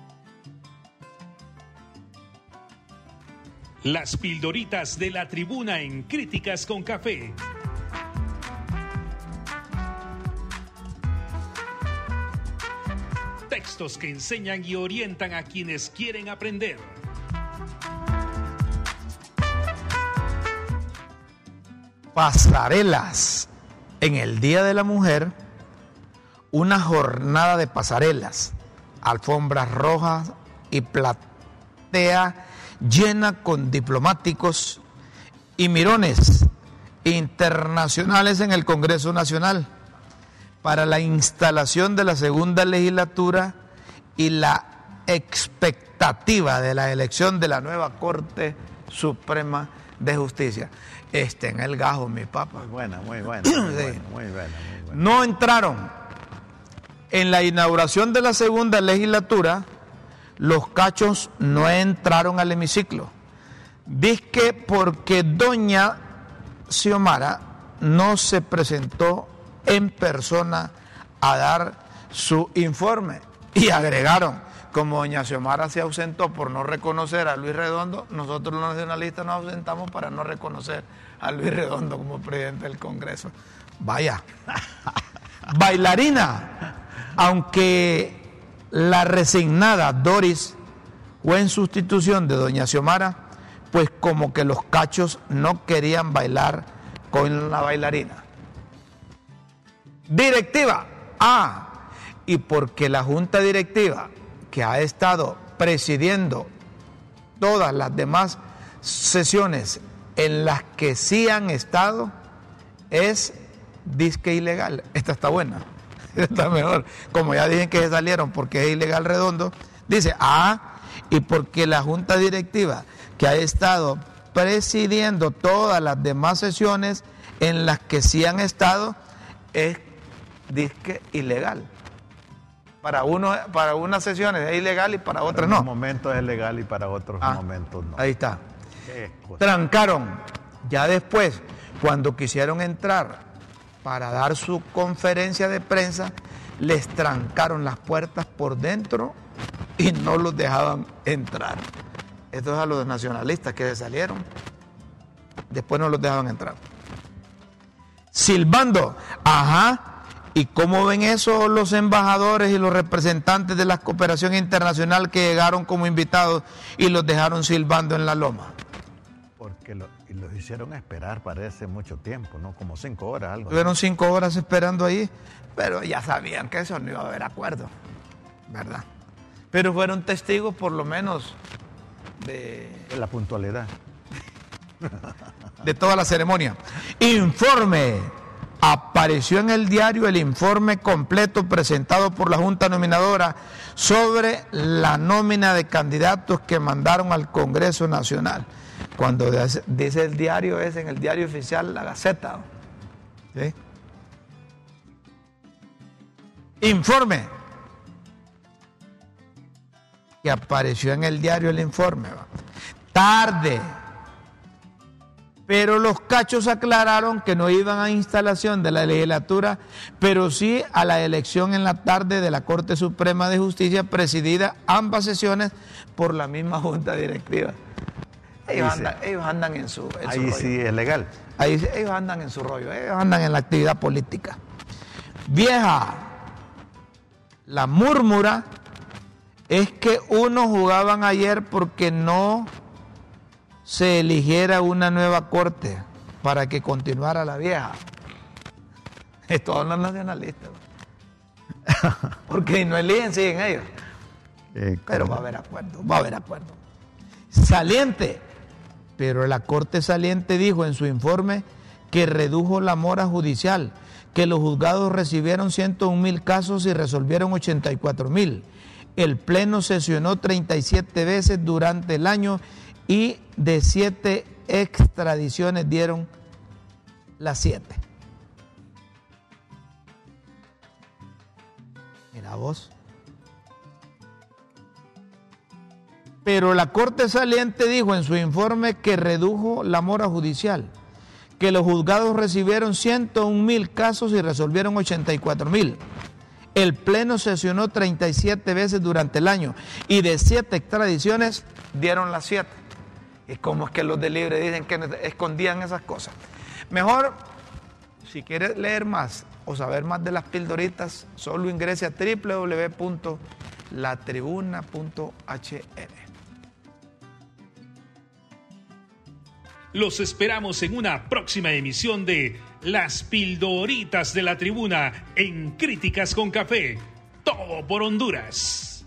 Las pildoritas de la tribuna en Críticas con Café. Textos que enseñan y orientan a quienes quieren aprender. Pasarelas. En el Día de la Mujer, una jornada de pasarelas, alfombras rojas y platea llena con diplomáticos y mirones internacionales en el Congreso Nacional para la instalación de la segunda legislatura y la expectativa de la elección de la nueva Corte Suprema de Justicia. Este en el gajo, mi papá. Muy buena, muy buena. Muy, muy buena, No entraron en la inauguración de la segunda legislatura los cachos no entraron al hemiciclo. Dice porque doña Xiomara no se presentó en persona a dar su informe y agregaron, como doña Xiomara se ausentó por no reconocer a Luis Redondo, nosotros los nacionalistas nos ausentamos para no reconocer a Luis Redondo como presidente del Congreso. Vaya, [LAUGHS] bailarina, aunque la resignada Doris fue en sustitución de doña Xiomara, pues como que los cachos no querían bailar con la bailarina. Directiva. Ah, y porque la junta directiva que ha estado presidiendo todas las demás sesiones en las que sí han estado es disque ilegal. Esta está buena. [LAUGHS] está mejor. Como ya dicen que se salieron porque es ilegal redondo, dice, ah, y porque la junta directiva que ha estado presidiendo todas las demás sesiones en las que sí han estado es disque ilegal. Para, uno, para unas sesiones es ilegal y para otras no. En momentos es legal y para otros ah, momentos no. Ahí está. Trancaron. Ya después, cuando quisieron entrar para dar su conferencia de prensa, les trancaron las puertas por dentro y no los dejaban entrar. Esto es a los nacionalistas que salieron. Después no los dejaban entrar. Silbando, ajá. ¿Y cómo ven eso los embajadores y los representantes de la cooperación internacional que llegaron como invitados y los dejaron silbando en la loma? Porque lo, los hicieron esperar, parece mucho tiempo, ¿no? Como cinco horas, algo. Tuvieron cinco horas esperando ahí, pero ya sabían que eso no iba a haber acuerdo, ¿verdad? Pero fueron testigos por lo menos de... de la puntualidad. de toda la ceremonia. Informe. Apareció en el diario el informe completo presentado por la Junta Nominadora sobre la nómina de candidatos que mandaron al Congreso Nacional. Cuando dice el diario es en el diario oficial La Gaceta. ¿sí? Informe. Que apareció en el diario el informe. Tarde. Pero los cachos aclararon que no iban a instalación de la legislatura, pero sí a la elección en la tarde de la Corte Suprema de Justicia, presidida ambas sesiones por la misma Junta Directiva. Ellos, andan, en su, Ahí sí es legal. Ahí, ellos andan en su rollo, ellos andan en la actividad política. Vieja, la murmura es que unos jugaban ayer porque no se eligiera una nueva corte para que continuara la vieja. [LAUGHS] Todos los nacionalistas. [LAUGHS] Porque no eligen, siguen ellos. Eh, Pero va a haber acuerdo, va a haber acuerdo. Saliente. Pero la Corte Saliente dijo en su informe que redujo la mora judicial, que los juzgados recibieron 101 mil casos y resolvieron 84 mil. El Pleno sesionó 37 veces durante el año y de siete extradiciones dieron las siete. Mira vos. Pero la Corte Saliente dijo en su informe que redujo la mora judicial, que los juzgados recibieron 101 mil casos y resolvieron 84 mil. El Pleno sesionó 37 veces durante el año y de siete extradiciones dieron las siete. ¿Y cómo es que los de Libre dicen que escondían esas cosas? Mejor, si quieres leer más o saber más de las pildoritas, solo ingrese a www.latribuna.hr. Los esperamos en una próxima emisión de Las Pildoritas de la Tribuna en Críticas con Café. Todo por Honduras.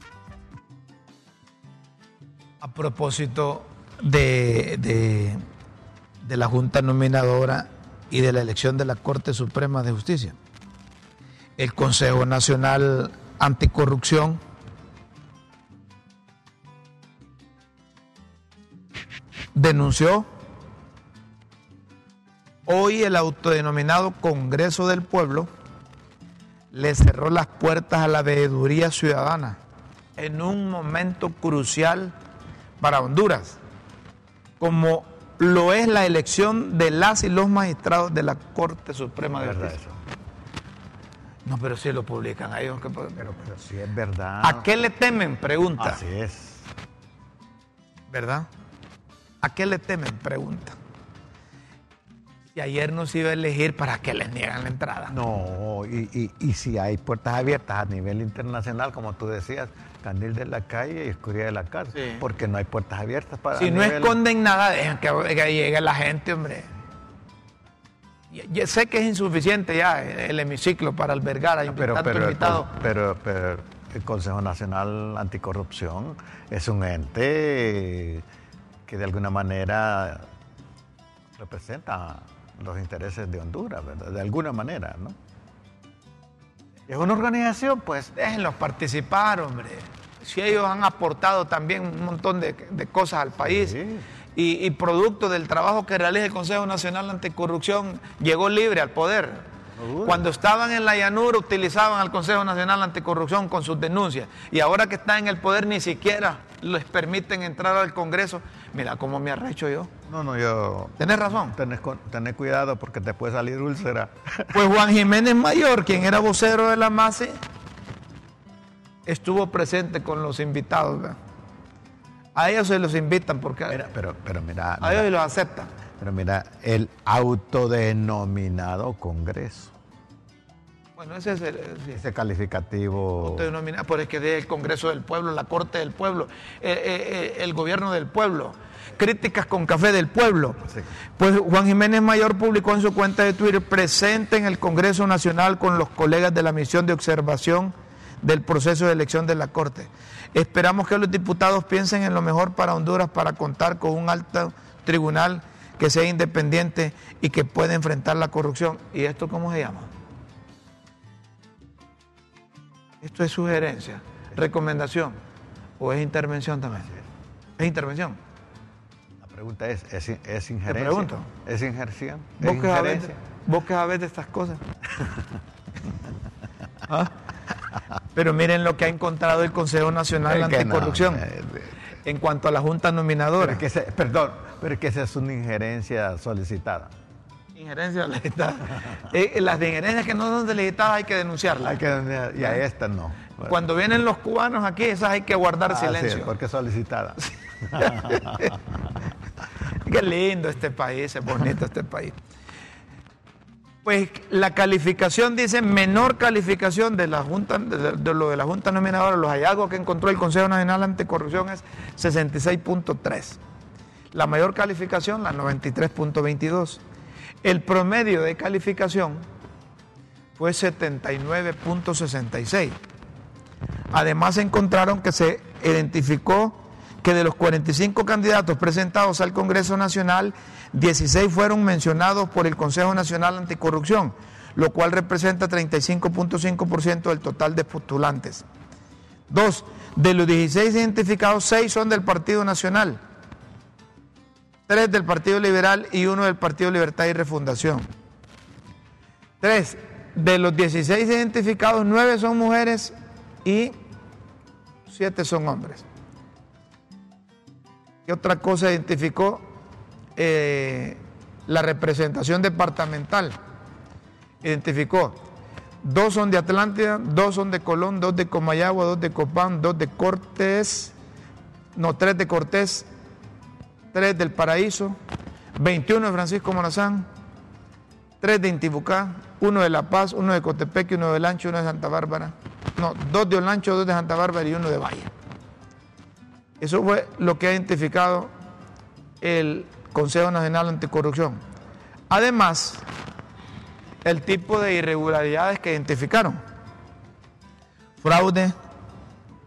A propósito de, de, la Junta Nominadora y de la elección de la Corte Suprema de Justicia, el Consejo Nacional Anticorrupción denunció Hoy el autodenominado Congreso del Pueblo le cerró las puertas a la veeduría ciudadana en un momento crucial para Honduras, como lo es la elección de las y los magistrados de la Corte Suprema de Justicia. No, pero si lo publican ellos. Pero, pero si es verdad. ¿A qué le temen? Pregunta. Así es. ¿Verdad? ¿A qué le temen? Pregunta. Y ayer no se iba a elegir para que les niegan la entrada. No, y, si hay puertas abiertas a nivel internacional, como tú decías, Candil de la calle y Escuridad de la casa, porque no hay puertas abiertas para... Si no esconden nada, dejan que, llegue la gente, hombre. Yo sé que es insuficiente ya el hemiciclo para albergar a pero, pero, pero, pero el Consejo Nacional Anticorrupción es un ente que de alguna manera representa los intereses de Honduras, ¿verdad? De alguna manera, ¿no? Es una organización, pues. Déjenlos participar, hombre. Si ellos han aportado también un montón de, cosas al país y, y, producto del trabajo que realiza el Consejo Nacional Anticorrupción, llegó libre al poder. Cuando estaban en la llanura utilizaban al Consejo Nacional Anticorrupción con sus denuncias y ahora que están en el poder ni siquiera les permiten entrar al Congreso. Mira cómo me arrecho yo. No, no, yo. Tenés razón. Tenés, cuidado porque te puede salir úlcera. [LAUGHS] Pues Juan Jiménez Mayor, quien era vocero de la MASE, estuvo presente con los invitados. A ellos se los invitan porque. pero, pero mira. A ellos los aceptan. Pero mira, el autodenominado Congreso. Bueno, ese es el, ese calificativo. Pero es que es el Congreso del Pueblo, la Corte del Pueblo, eh, eh, eh, el gobierno del pueblo críticas con café del pueblo. Pues Juan Jiménez Mayor publicó en su cuenta de Twitter, presente en el Congreso Nacional con los colegas de la misión de observación del proceso de elección de la Corte. Esperamos que los diputados piensen en lo mejor para Honduras para contar con un alto tribunal que sea independiente y que pueda enfrentar la corrupción. ¿Y esto cómo se llama? Esto es sugerencia, recomendación o es intervención también. Es intervención pregunta es, ¿es, es injerencia? Te pregunto. ¿Es? ¿Vos ¿Es qué sabés, injerencia? vos qué sabés de estas cosas? [LAUGHS] ¿Ah? Pero miren lo que ha encontrado el Consejo Nacional no, Anticorrupción eh, en cuanto a la Junta Nominadora. es que se- perdón, pero es que esa es una injerencia solicitada. [LAUGHS] Legislativa. Eh, las de injerencias que no son delegitadas hay que denunciarlas. Hay que, y a esta no. Cuando vienen los cubanos aquí, esas hay que guardar Ah, sí, silencio. porque es solicitada. [LAUGHS] Qué lindo este país, es bonito este país. Pues la calificación dice menor calificación de la Junta, de, de lo de la Junta Nominadora, los hallazgos que encontró el Consejo Nacional Anticorrupción es 66.3. La mayor calificación, la 93.22. El promedio de calificación fue 79.66. Además encontraron que se identificó que de los 45 candidatos presentados al Congreso Nacional, 16 fueron mencionados por el Consejo Nacional Anticorrupción, lo cual representa 35.5% del total de postulantes. Dos, de los 16 identificados, 6 son del Partido Nacional, 3 del Partido Liberal y uno del Partido Libertad y Refundación. Tres, de los 16 identificados, 9 son mujeres y 7 son hombres. ¿Qué otra cosa identificó? Eh, la representación departamental. Identificó, dos son de Atlántida, dos son de Colón, dos de Comayagua, dos de Copán, dos de Cortés, no, tres de Cortés, tres del Paraíso, 21 de Francisco Morazán, tres de Intibucá, uno de La Paz, uno de Cotepeque, uno de Olancho, uno de Santa Bárbara. No, dos de Olancho, dos de Santa Bárbara y uno de Valle. Eso fue lo que ha identificado el Consejo Nacional Anticorrupción. Además, el tipo de irregularidades que identificaron. Fraude,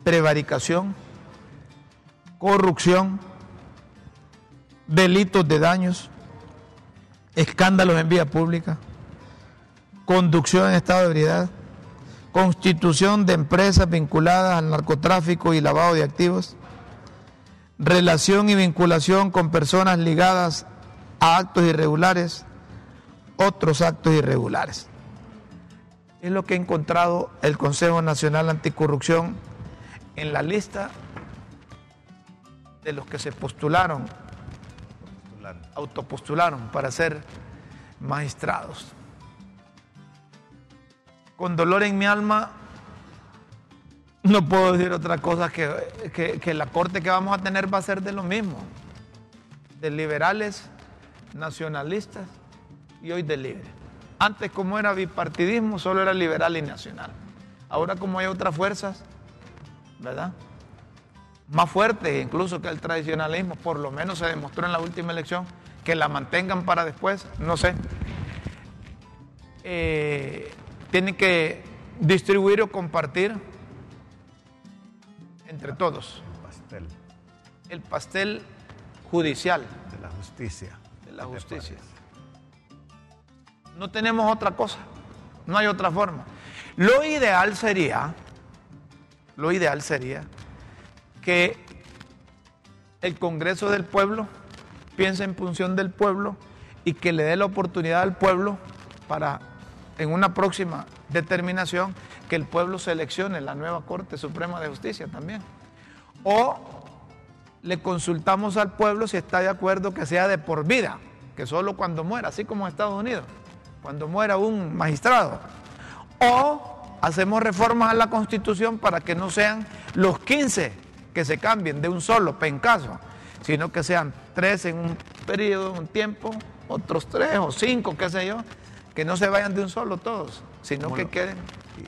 prevaricación, corrupción, delitos de daños, escándalos en vía pública, conducción en estado de ebriedad, constitución de empresas vinculadas al narcotráfico y lavado de activos, relación y vinculación con personas ligadas a actos irregulares, otros actos irregulares. Es lo que ha encontrado el Consejo Nacional Anticorrupción en la lista de los que se postularon, autopostularon para ser magistrados. Con dolor en mi alma, no puedo decir otra cosa que, que, la corte que vamos a tener va a ser de lo mismo, de liberales, nacionalistas y hoy de libre. Antes como era bipartidismo, solo era liberal y nacional. Ahora como hay otras fuerzas, ¿verdad? Más fuertes incluso que el tradicionalismo, por lo menos se demostró en la última elección, que la mantengan para después, no sé. Eh, tienen que distribuir o compartir entre todos Pastel el pastel judicial de la justicia. de la ¿Qué te justicia. No tenemos otra cosa, no hay otra forma. Lo ideal sería, lo ideal sería que el Congreso del Pueblo piense en función del pueblo y que le dé la oportunidad al pueblo para, en una próxima determinación, que el pueblo seleccione la nueva Corte Suprema de Justicia también. O le consultamos al pueblo si está de acuerdo que sea de por vida, que solo cuando muera, así como en Estados Unidos, cuando muera un magistrado. O hacemos reformas a la Constitución para que no sean los 15 que se cambien de un solo pencaso, sino que sean tres en un periodo, un tiempo, otros tres o cinco, qué sé yo, que no se vayan de un solo todos, sino que queden.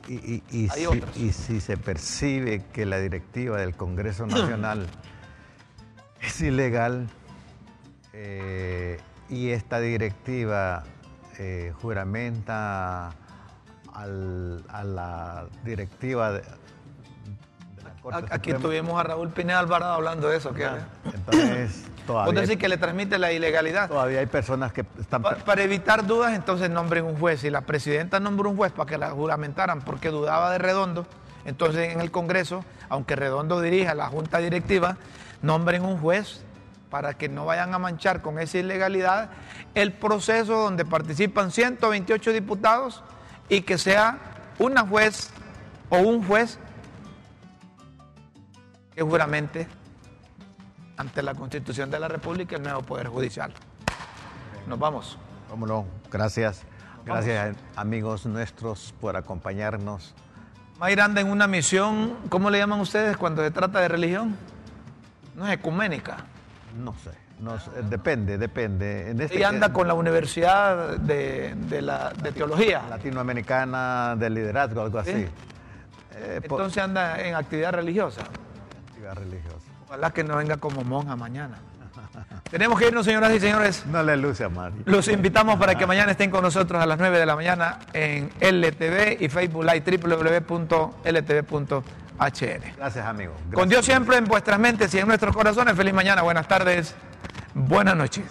Y, y- y Hay si, otras. y si se percibe que la directiva del Congreso Nacional [COUGHS] es ilegal eh, y esta directiva eh, juramenta al- a la directiva de, Corte Aquí tuvimos a Raúl Pineda Alvarado hablando de eso. que entonces [COUGHS] Vos todavía, decís que le transmite la ilegalidad. todavía hay personas que están... Pa- para evitar dudas, entonces nombren un juez. Y la presidenta nombró un juez para que la juramentaran porque dudaba de Redondo. Entonces en el Congreso, aunque Redondo dirija la junta directiva, nombren un juez para que no vayan a manchar con esa ilegalidad el proceso donde participan 128 diputados y que sea una juez o un juez que juramente ante la Constitución de la República el nuevo Poder Judicial. Nos vamos. Vámonos. Gracias. Gracias amigos nuestros por acompañarnos. Mayra anda en una misión, ¿cómo le llaman ustedes cuando se trata de religión? No es ecuménica. No sé, no depende, depende. En este Ella anda con la Universidad de, la, de Teología. Latinoamericana de Liderazgo, algo así. Eh, Entonces anda en actividad religiosa. Actividad religiosa. Ojalá que no venga como monja mañana. [LAUGHS] Tenemos que irnos, señoras y señores. No le luce a Mario. Los invitamos para que mañana estén con nosotros a las 9 de la mañana en LTV y Facebook Live www.ltv.hl. Gracias, amigo. Con Dios siempre en vuestras mentes y en nuestros corazones. Feliz mañana, buenas tardes, buenas noches.